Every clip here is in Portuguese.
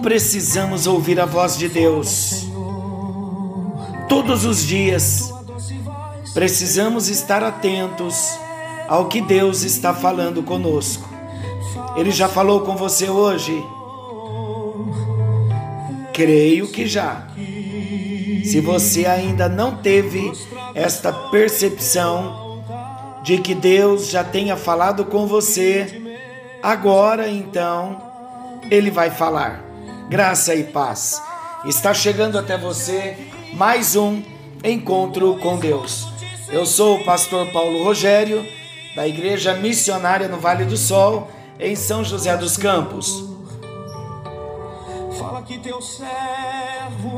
precisamos ouvir a voz de Deus todos os dias. Precisamos estar atentos ao que Deus está falando conosco. Ele já falou com você hoje? Creio que já. Se você ainda não teve esta percepção de que Deus já tenha falado com você, agora então ele vai falar. Graça e paz. Está chegando até você mais um encontro com Deus. Eu sou o pastor Paulo Rogério, da Igreja Missionária no Vale do Sol, em São José dos Campos.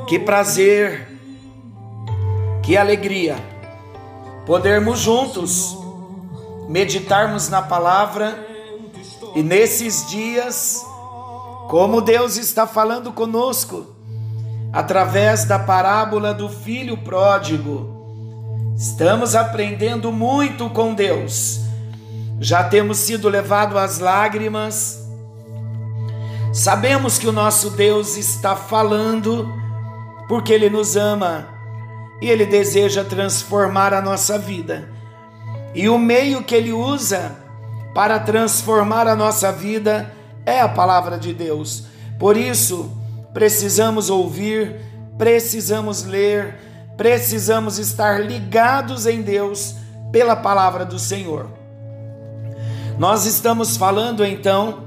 Que prazer, que alegria podermos juntos meditarmos na palavra e nesses dias, como Deus está falando conosco através da parábola do filho pródigo. Estamos aprendendo muito com Deus. Já temos sido levados às lágrimas. Sabemos que o nosso Deus está falando porque Ele nos ama e Ele deseja transformar a nossa vida. E o meio que Ele usa para transformar a nossa vida é a palavra de Deus. Por isso, precisamos ouvir, precisamos ler, precisamos estar ligados em Deus pela palavra do Senhor. Nós estamos falando então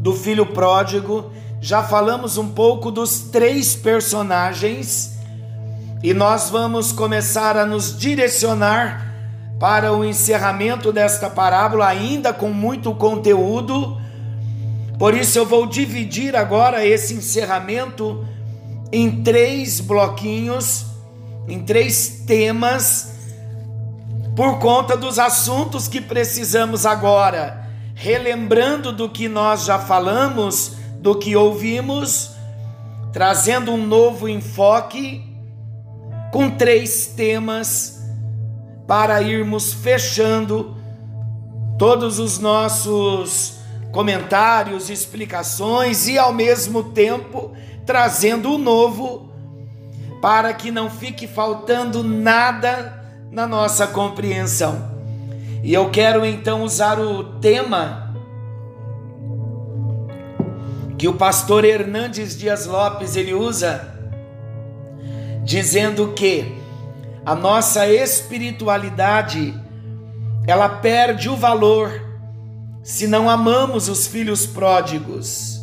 do filho pródigo, já falamos um pouco dos três personagens e nós vamos começar a nos direcionar para o encerramento desta parábola, ainda com muito conteúdo por isso eu vou dividir agora esse encerramento em três bloquinhos, em três temas, por conta dos assuntos que precisamos agora, relembrando do que nós já falamos, do que ouvimos, trazendo um novo enfoque com três temas para irmos fechando todos os nossos comentários, explicações e ao mesmo tempo trazendo o novo para que não fique faltando nada na nossa compreensão. E eu quero então usar o tema que o pastor Hernandes Dias Lopes ele usa dizendo que a nossa espiritualidade ela perde o valor se não amamos os filhos pródigos.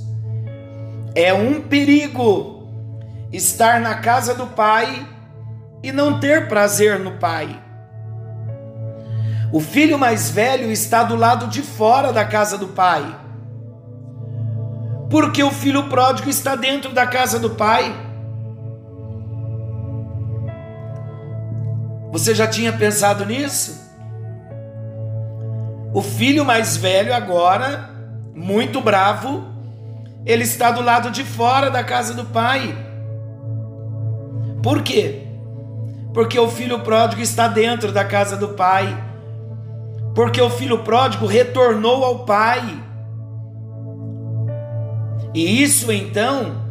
É um perigo estar na casa do pai e não ter prazer no pai. O filho mais velho está do lado de fora da casa do pai. Porque o filho pródigo está dentro da casa do pai. Você já tinha pensado nisso? O filho mais velho, agora, muito bravo, ele está do lado de fora da casa do pai. Por quê? Porque o filho pródigo está dentro da casa do pai. Porque o filho pródigo retornou ao pai. E isso então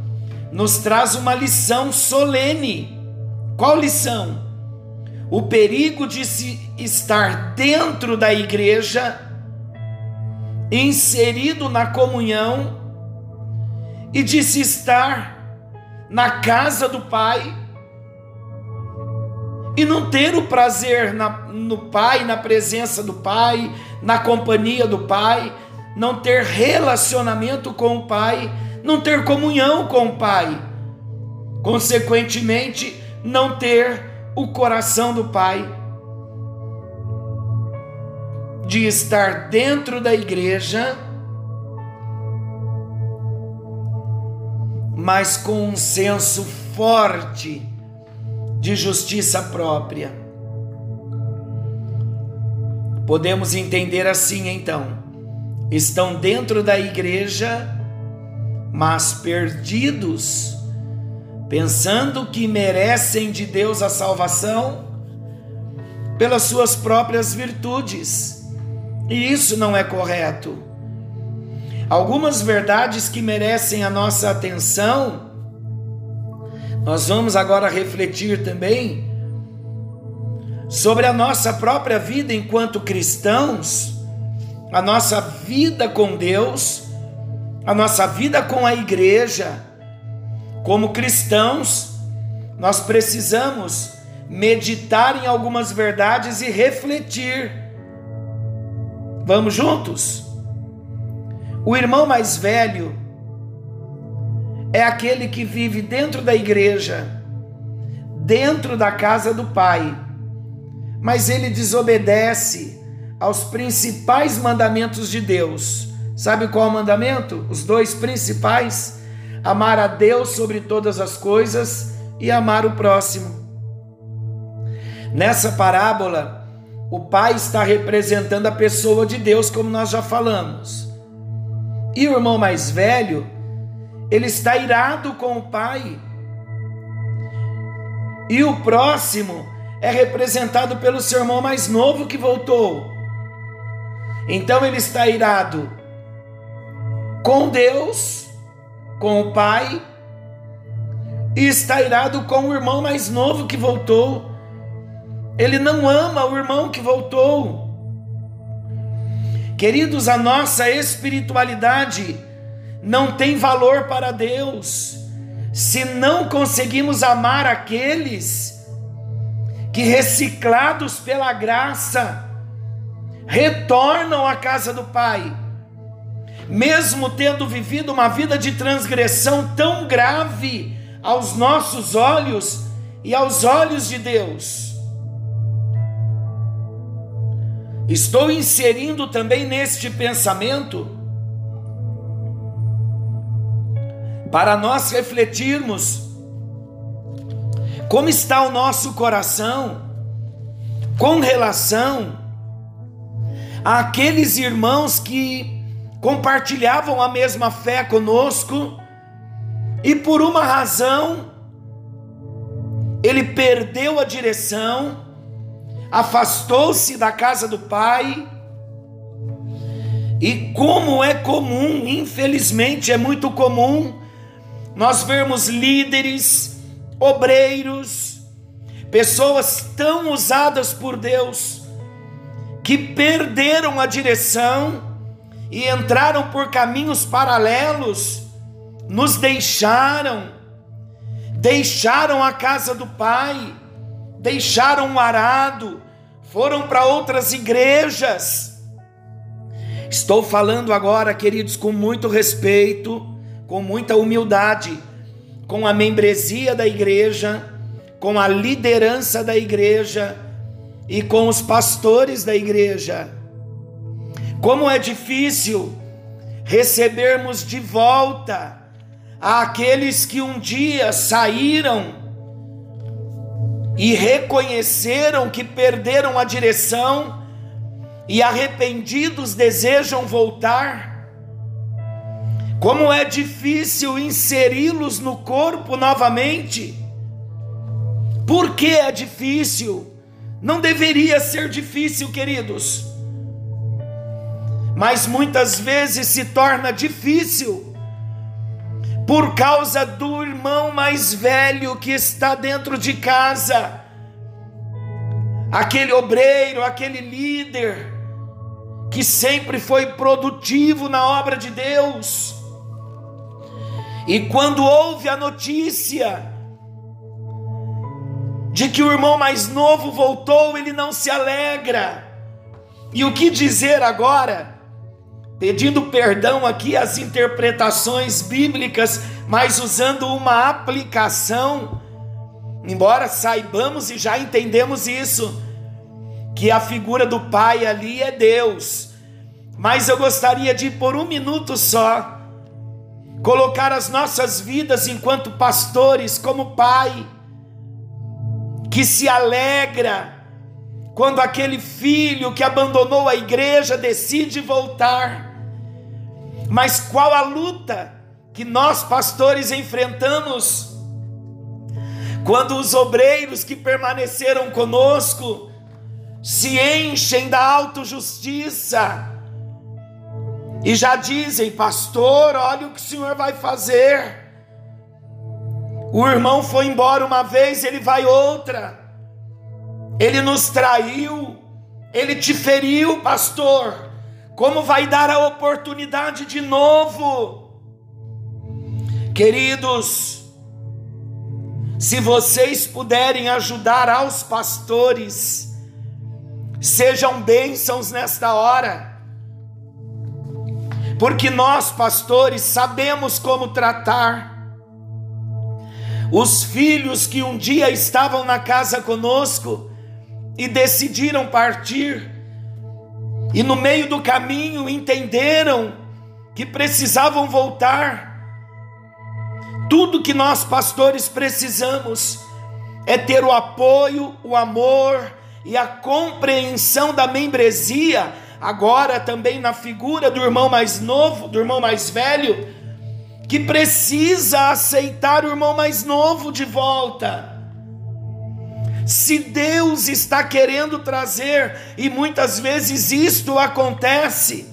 nos traz uma lição solene. Qual lição? O perigo de se estar dentro da igreja, inserido na comunhão, e de se estar na casa do Pai e não ter o prazer na, no Pai, na presença do Pai, na companhia do Pai, não ter relacionamento com o Pai, não ter comunhão com o Pai, consequentemente, não ter o coração do Pai de estar dentro da igreja, mas com um senso forte de justiça própria. Podemos entender assim então estão dentro da igreja, mas perdidos, pensando que merecem de Deus a salvação pelas suas próprias virtudes. E isso não é correto. Algumas verdades que merecem a nossa atenção, nós vamos agora refletir também sobre a nossa própria vida enquanto cristãos, a nossa vida com Deus, a nossa vida com a igreja. Como cristãos, nós precisamos meditar em algumas verdades e refletir. Vamos juntos? O irmão mais velho é aquele que vive dentro da igreja, dentro da casa do pai mas ele desobedece aos principais mandamentos de Deus. Sabe qual é o mandamento? Os dois principais: amar a Deus sobre todas as coisas e amar o próximo. Nessa parábola, o pai está representando a pessoa de Deus, como nós já falamos. E o irmão mais velho, ele está irado com o pai. E o próximo é representado pelo seu irmão mais novo que voltou. Então ele está irado com Deus, com o Pai, e está irado com o irmão mais novo que voltou. Ele não ama o irmão que voltou. Queridos, a nossa espiritualidade não tem valor para Deus se não conseguimos amar aqueles que reciclados pela graça retornam à casa do Pai, mesmo tendo vivido uma vida de transgressão tão grave aos nossos olhos e aos olhos de Deus. Estou inserindo também neste pensamento para nós refletirmos como está o nosso coração com relação àqueles irmãos que compartilhavam a mesma fé conosco e por uma razão ele perdeu a direção, afastou-se da casa do pai. E como é comum, infelizmente é muito comum, nós vermos líderes obreiros, pessoas tão usadas por Deus, que perderam a direção e entraram por caminhos paralelos, nos deixaram, deixaram a casa do Pai, deixaram o arado, foram para outras igrejas. Estou falando agora, queridos, com muito respeito, com muita humildade com a membresia da igreja, com a liderança da igreja e com os pastores da igreja. Como é difícil recebermos de volta aqueles que um dia saíram e reconheceram que perderam a direção e arrependidos desejam voltar como é difícil inseri-los no corpo novamente. Por que é difícil? Não deveria ser difícil, queridos. Mas muitas vezes se torna difícil por causa do irmão mais velho que está dentro de casa, aquele obreiro, aquele líder que sempre foi produtivo na obra de Deus e quando ouve a notícia de que o irmão mais novo voltou, ele não se alegra. E o que dizer agora? Pedindo perdão aqui às interpretações bíblicas, mas usando uma aplicação, embora saibamos e já entendemos isso, que a figura do pai ali é Deus. Mas eu gostaria de por um minuto só colocar as nossas vidas enquanto pastores como pai, que se alegra quando aquele filho que abandonou a igreja decide voltar Mas qual a luta que nós pastores enfrentamos quando os obreiros que permaneceram conosco se enchem da autojustiça e já dizem, pastor, olha o que o senhor vai fazer. O irmão foi embora uma vez, ele vai outra. Ele nos traiu, ele te feriu, pastor. Como vai dar a oportunidade de novo? Queridos, se vocês puderem ajudar aos pastores, sejam bênçãos nesta hora, porque nós, pastores, sabemos como tratar os filhos que um dia estavam na casa conosco e decidiram partir, e no meio do caminho entenderam que precisavam voltar. Tudo que nós pastores precisamos é ter o apoio, o amor e a compreensão da membresia, agora também na figura do irmão mais novo, do irmão mais velho, que precisa aceitar o irmão mais novo de volta. Se Deus está querendo trazer, e muitas vezes isto acontece,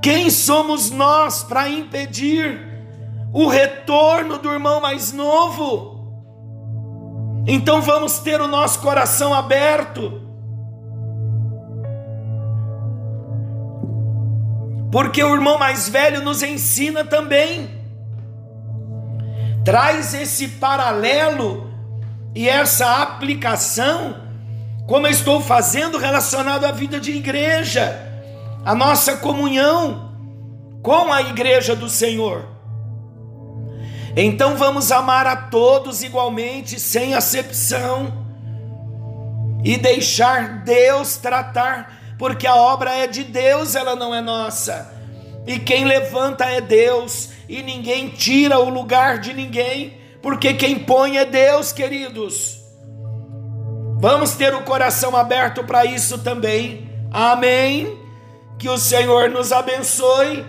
quem somos nós para impedir o retorno do irmão mais novo? Então vamos ter o nosso coração aberto porque o irmão mais velho nos ensina também. Traz esse paralelo e essa aplicação, como eu estou fazendo relacionado à vida de igreja, a nossa comunhão com a igreja do Senhor. Então vamos amar a todos igualmente, sem acepção, e deixar Deus tratar porque a obra é de Deus, ela não é nossa. E quem levanta é Deus, e ninguém tira o lugar de ninguém, porque quem põe é Deus, queridos. Vamos ter o coração aberto para isso também. Amém. Que o Senhor nos abençoe,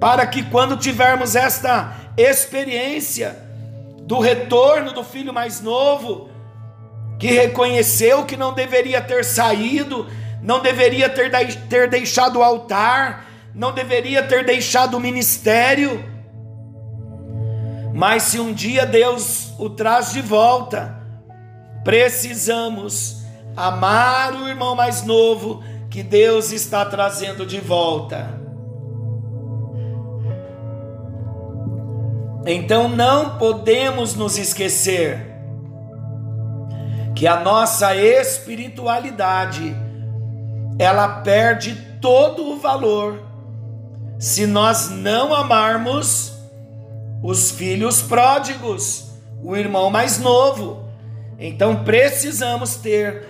para que quando tivermos esta experiência do retorno do filho mais novo, que reconheceu que não deveria ter saído, não deveria ter, ter deixado o altar, não deveria ter deixado o ministério. Mas se um dia Deus o traz de volta, precisamos amar o irmão mais novo que Deus está trazendo de volta. Então não podemos nos esquecer que a nossa espiritualidade ela perde todo o valor se nós não amarmos os filhos pródigos, o irmão mais novo. Então precisamos ter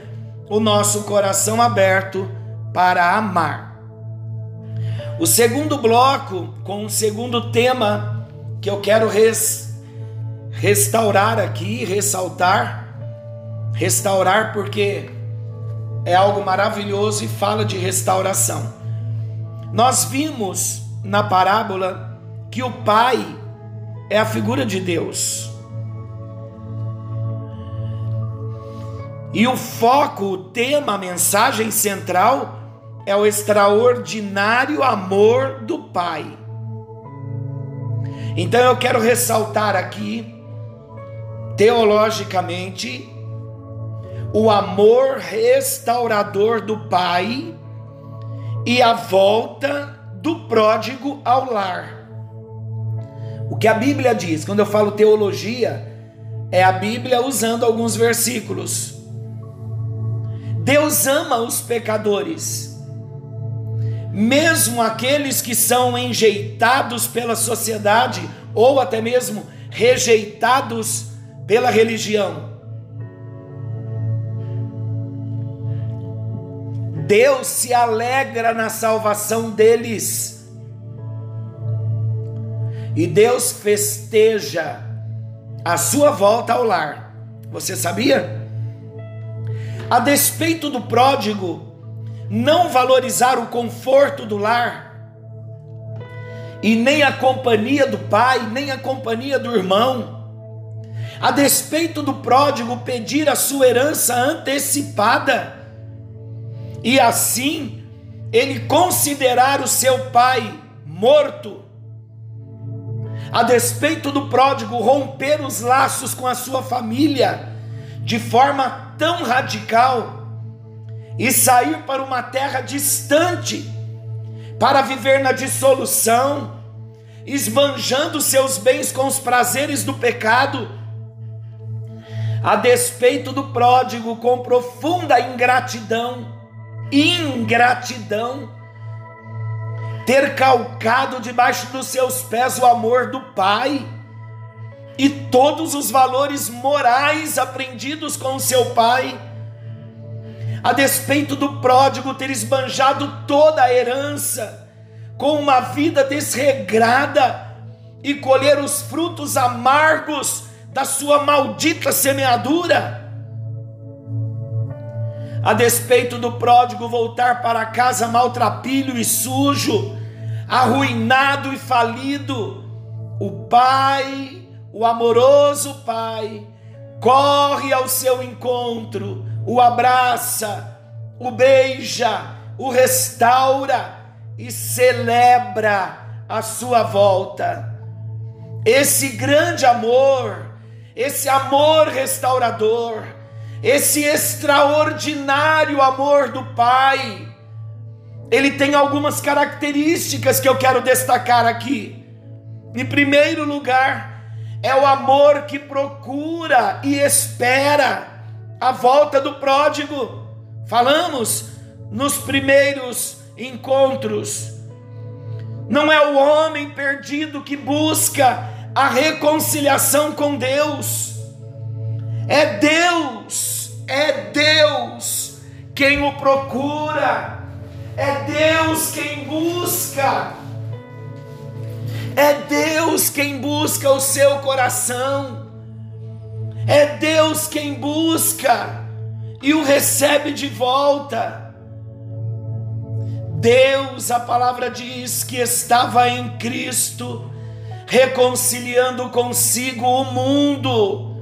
o nosso coração aberto para amar. O segundo bloco, com o segundo tema que eu quero res, restaurar aqui, ressaltar, restaurar porque é algo maravilhoso e fala de restauração. Nós vimos na parábola que o pai é a figura de Deus. E o foco, o tema, a mensagem central é o extraordinário amor do Pai. Então eu quero ressaltar aqui, teologicamente, o amor restaurador do pai e a volta do pródigo ao lar. O que a Bíblia diz, quando eu falo teologia, é a Bíblia usando alguns versículos. Deus ama os pecadores, mesmo aqueles que são enjeitados pela sociedade ou até mesmo rejeitados pela religião. Deus se alegra na salvação deles. E Deus festeja a sua volta ao lar. Você sabia? A despeito do pródigo não valorizar o conforto do lar, e nem a companhia do pai, nem a companhia do irmão. A despeito do pródigo pedir a sua herança antecipada, e assim ele considerar o seu pai morto, a despeito do pródigo romper os laços com a sua família de forma tão radical e sair para uma terra distante para viver na dissolução, esbanjando seus bens com os prazeres do pecado, a despeito do pródigo com profunda ingratidão, ingratidão, ter calcado debaixo dos seus pés o amor do Pai e todos os valores morais aprendidos com seu Pai, a despeito do pródigo ter esbanjado toda a herança, com uma vida desregrada e colher os frutos amargos da sua maldita semeadura. A despeito do pródigo voltar para casa maltrapilho e sujo, arruinado e falido, o pai, o amoroso pai, corre ao seu encontro, o abraça, o beija, o restaura e celebra a sua volta. Esse grande amor, esse amor restaurador, esse extraordinário amor do Pai, ele tem algumas características que eu quero destacar aqui. Em primeiro lugar, é o amor que procura e espera a volta do pródigo. Falamos nos primeiros encontros. Não é o homem perdido que busca a reconciliação com Deus. É Deus, é Deus quem o procura é Deus quem busca. É Deus quem busca o seu coração. É Deus quem busca e o recebe de volta. Deus, a palavra diz que estava em Cristo, reconciliando consigo o mundo.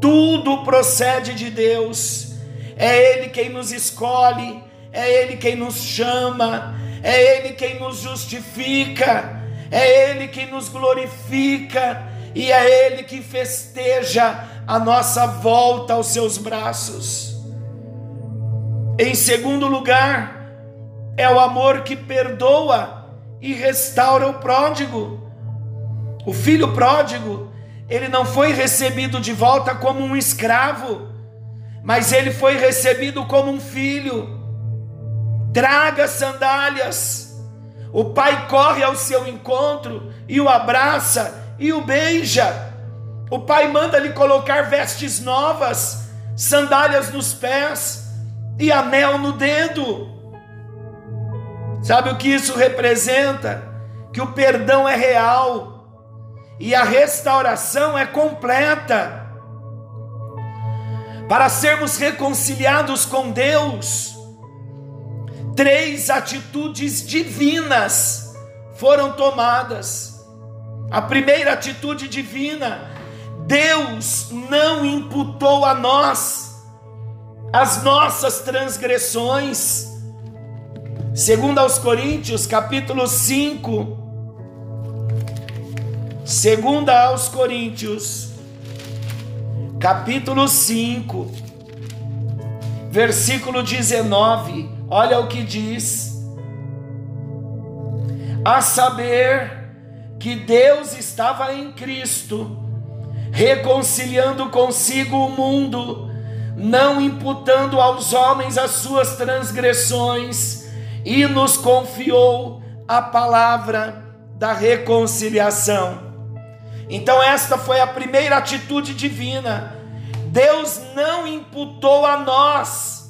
Tudo procede de Deus. É Ele quem nos escolhe, é Ele quem nos chama, é Ele quem nos justifica, é Ele quem nos glorifica e é Ele que festeja a nossa volta aos seus braços. Em segundo lugar, é o amor que perdoa e restaura o pródigo. O filho pródigo, ele não foi recebido de volta como um escravo, mas ele foi recebido como um filho traga sandálias. O pai corre ao seu encontro e o abraça e o beija. O pai manda lhe colocar vestes novas, sandálias nos pés e anel no dedo. Sabe o que isso representa? Que o perdão é real e a restauração é completa. Para sermos reconciliados com Deus, três atitudes divinas foram tomadas. A primeira atitude divina, Deus não imputou a nós as nossas transgressões. Segundo aos Coríntios, capítulo 5, segunda aos Coríntios, capítulo 5, versículo 19, Olha o que diz: a saber que Deus estava em Cristo, reconciliando consigo o mundo, não imputando aos homens as suas transgressões, e nos confiou a palavra da reconciliação. Então, esta foi a primeira atitude divina. Deus não imputou a nós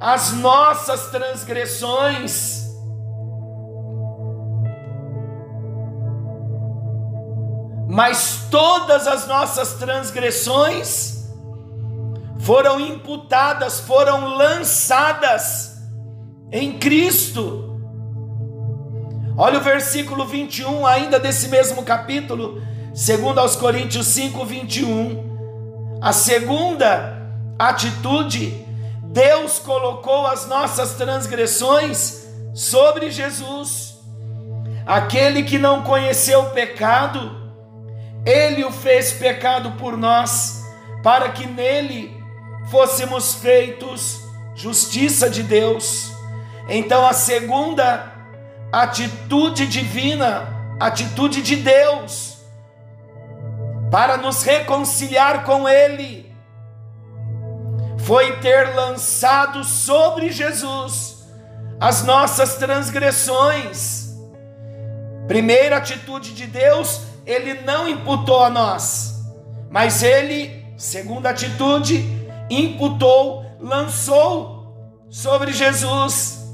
as nossas transgressões. Mas todas as nossas transgressões foram imputadas, foram lançadas em Cristo. Olha o versículo 21, ainda desse mesmo capítulo, segundo aos Coríntios 5, 21. A segunda atitude, Deus colocou as nossas transgressões sobre Jesus. Aquele que não conheceu o pecado, ele o fez pecado por nós, para que nele fôssemos feitos justiça de Deus. Então a segunda atitude divina, atitude de Deus, para nos reconciliar com Ele, foi ter lançado sobre Jesus as nossas transgressões. Primeira atitude de Deus, Ele não imputou a nós, mas Ele, segunda atitude, imputou, lançou sobre Jesus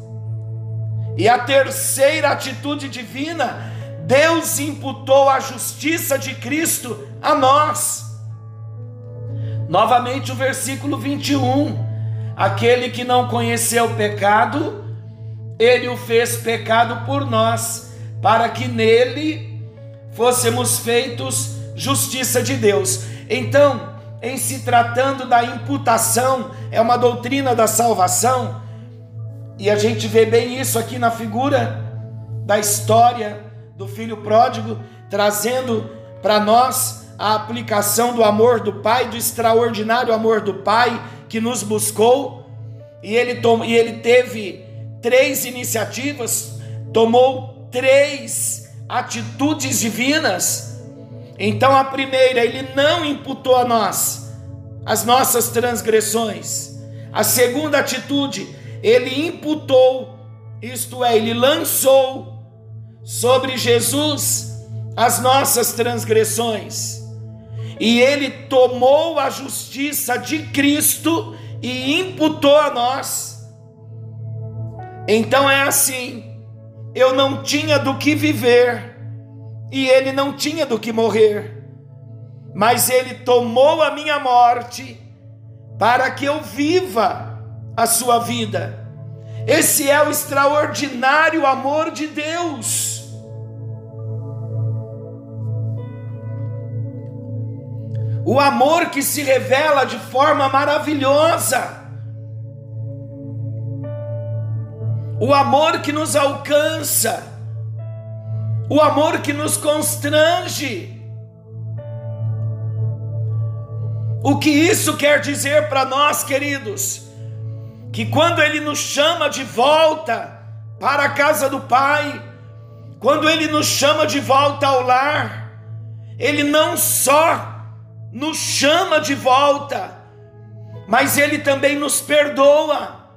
e a terceira atitude divina, Deus imputou a justiça de Cristo a nós. Novamente o versículo 21. Aquele que não conheceu o pecado, ele o fez pecado por nós, para que nele fôssemos feitos justiça de Deus. Então, em se tratando da imputação, é uma doutrina da salvação, e a gente vê bem isso aqui na figura da história do filho pródigo, trazendo para nós a aplicação do amor do Pai, do extraordinário amor do Pai que nos buscou, e ele, tom, e ele teve três iniciativas, tomou três atitudes divinas. Então, a primeira, ele não imputou a nós as nossas transgressões. A segunda atitude, ele imputou, isto é, ele lançou sobre Jesus as nossas transgressões. E ele tomou a justiça de Cristo e imputou a nós. Então é assim: eu não tinha do que viver, e ele não tinha do que morrer, mas ele tomou a minha morte para que eu viva a sua vida. Esse é o extraordinário amor de Deus. O amor que se revela de forma maravilhosa. O amor que nos alcança. O amor que nos constrange. O que isso quer dizer para nós, queridos? que quando Ele nos chama de volta para a casa do Pai, quando Ele nos chama de volta ao lar, Ele não só nos chama de volta, mas Ele também nos perdoa,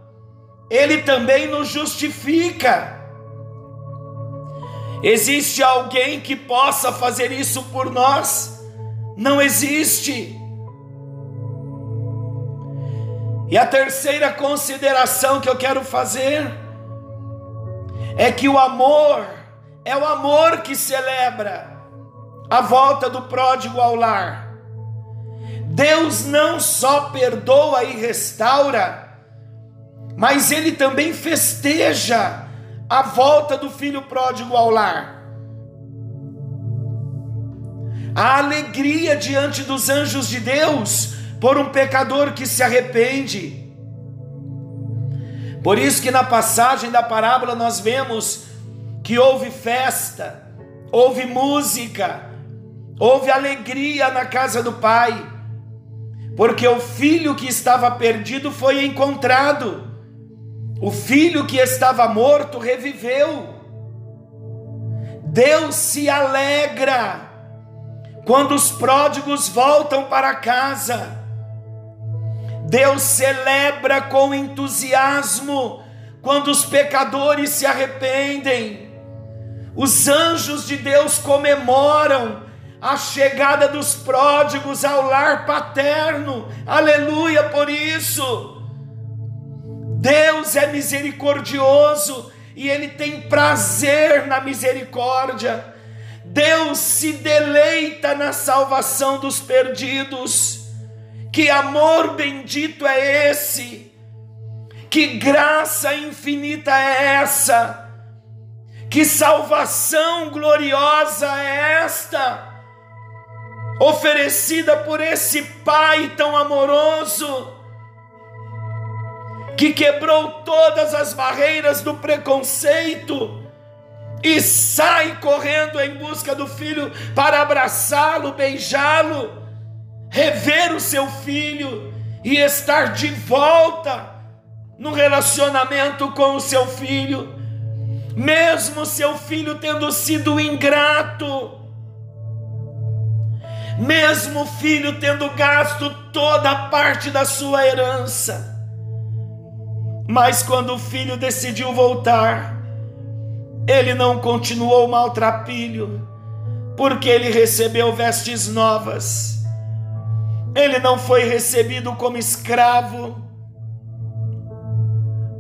Ele também nos justifica. Existe alguém que possa fazer isso por nós? Não existe. E a terceira consideração que eu quero fazer é que o amor é o amor que celebra a volta do pródigo ao lar. Deus não só perdoa e restaura, mas ele também festeja a volta do filho pródigo ao lar. A alegria diante dos anjos de Deus por um pecador que se arrepende. Por isso que na passagem da parábola nós vemos que houve festa, houve música, houve alegria na casa do pai, porque o filho que estava perdido foi encontrado, o filho que estava morto reviveu. Deus se alegra quando os pródigos voltam para casa. Deus celebra com entusiasmo quando os pecadores se arrependem. Os anjos de Deus comemoram a chegada dos pródigos ao lar paterno. Aleluia por isso. Deus é misericordioso e ele tem prazer na misericórdia. Deus se deleita na salvação dos perdidos. Que amor bendito é esse? Que graça infinita é essa? Que salvação gloriosa é esta, oferecida por esse Pai tão amoroso, que quebrou todas as barreiras do preconceito e sai correndo em busca do filho para abraçá-lo, beijá-lo, rever o seu filho e estar de volta no relacionamento com o seu filho, mesmo seu filho tendo sido ingrato, mesmo o filho tendo gasto toda a parte da sua herança. Mas quando o filho decidiu voltar, ele não continuou maltrapilho, porque ele recebeu vestes novas. Ele não foi recebido como escravo,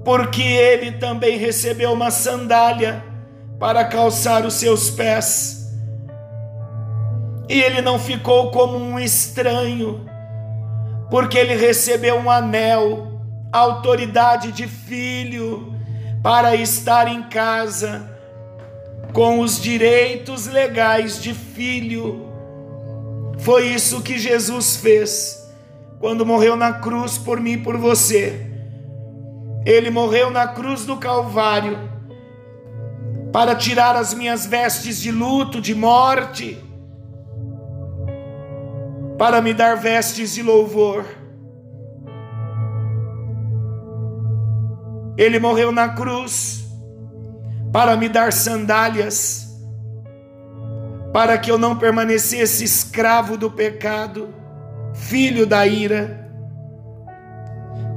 porque ele também recebeu uma sandália para calçar os seus pés. E ele não ficou como um estranho, porque ele recebeu um anel, autoridade de filho, para estar em casa com os direitos legais de filho. Foi isso que Jesus fez quando morreu na cruz por mim e por você. Ele morreu na cruz do Calvário para tirar as minhas vestes de luto, de morte, para me dar vestes de louvor. Ele morreu na cruz para me dar sandálias, para que eu não permanecesse escravo do pecado, filho da ira.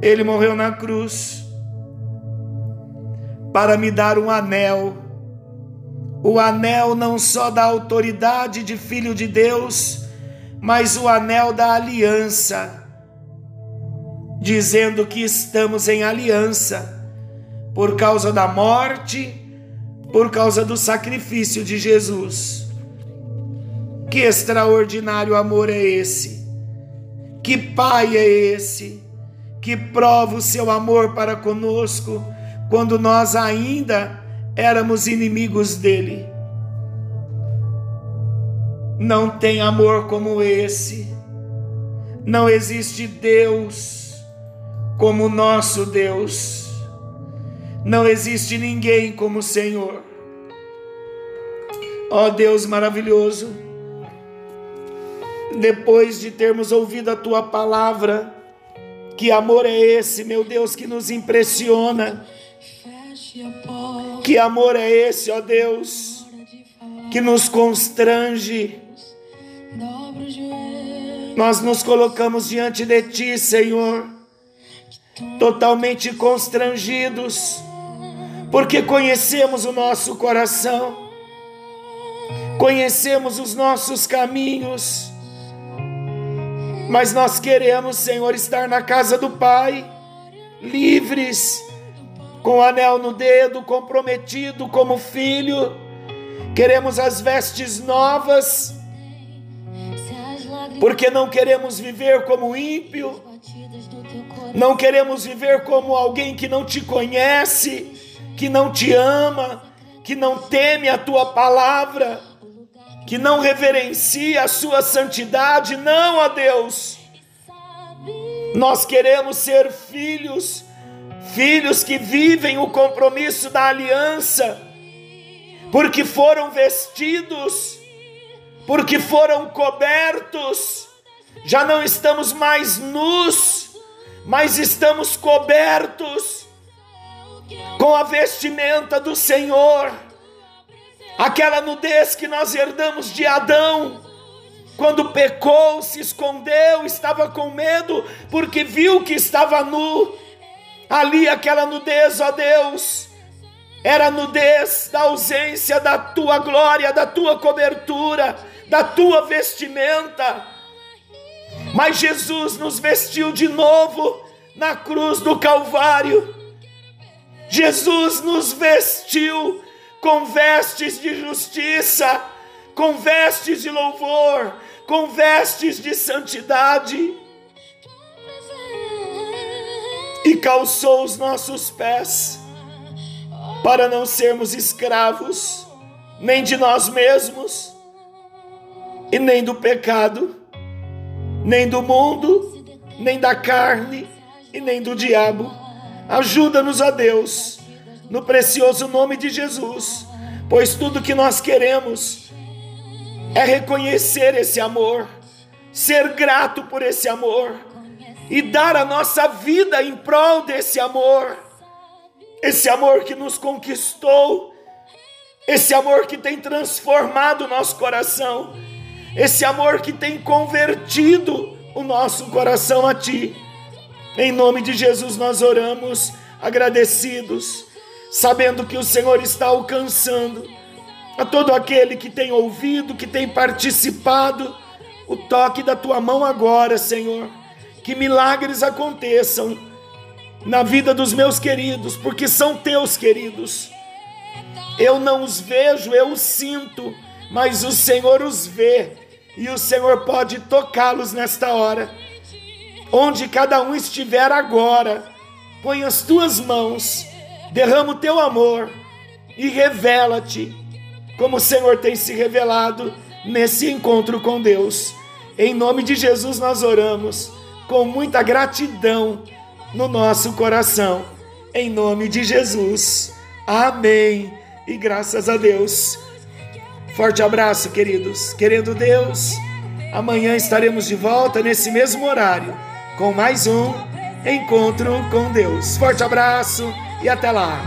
Ele morreu na cruz para me dar um anel, o anel não só da autoridade de filho de Deus, mas o anel da aliança, dizendo que estamos em aliança por causa da morte, por causa do sacrifício de Jesus. Que extraordinário amor é esse? Que Pai é esse? Que prova o seu amor para conosco? quando nós ainda éramos inimigos dele. Não tem amor como esse. Não existe Deus como o nosso Deus. Não existe ninguém como o Senhor. Ó oh Deus maravilhoso, depois de termos ouvido a tua palavra, que amor é esse, meu Deus, que nos impressiona que amor é esse, ó Deus, que nos constrange? Nós nos colocamos diante de Ti, Senhor, totalmente constrangidos, porque conhecemos o nosso coração, conhecemos os nossos caminhos, mas nós queremos, Senhor, estar na casa do Pai, livres com anel no dedo, comprometido como filho. Queremos as vestes novas, porque não queremos viver como ímpio, não queremos viver como alguém que não te conhece, que não te ama, que não teme a tua palavra, que não reverencia a sua santidade. Não, ó Deus. Nós queremos ser filhos filhos que vivem o compromisso da aliança, porque foram vestidos, porque foram cobertos, já não estamos mais nus, mas estamos cobertos com a vestimenta do Senhor, aquela nudez que nós herdamos de Adão. Quando pecou, se escondeu, estava com medo, porque viu que estava nu, Ali aquela nudez, ó Deus, era a nudez da ausência da tua glória, da tua cobertura, da tua vestimenta. Mas Jesus nos vestiu de novo na cruz do Calvário. Jesus nos vestiu com vestes de justiça, com vestes de louvor, com vestes de santidade e calçou os nossos pés para não sermos escravos nem de nós mesmos e nem do pecado, nem do mundo, nem da carne e nem do diabo. Ajuda-nos a Deus, no precioso nome de Jesus, pois tudo que nós queremos é reconhecer esse amor, ser grato por esse amor e dar a nossa vida em prol desse amor, esse amor que nos conquistou, esse amor que tem transformado nosso coração, esse amor que tem convertido o nosso coração a Ti. Em nome de Jesus nós oramos agradecidos, sabendo que o Senhor está alcançando a todo aquele que tem ouvido, que tem participado, o toque da tua mão agora, Senhor. Que milagres aconteçam na vida dos meus queridos, porque são teus queridos. Eu não os vejo, eu os sinto, mas o Senhor os vê e o Senhor pode tocá-los nesta hora onde cada um estiver agora, põe as tuas mãos, derrama o teu amor e revela-te, como o Senhor tem se revelado nesse encontro com Deus. Em nome de Jesus nós oramos com muita gratidão no nosso coração. Em nome de Jesus. Amém. E graças a Deus. Forte abraço, queridos. Querendo Deus, amanhã estaremos de volta nesse mesmo horário com mais um encontro com Deus. Forte abraço e até lá.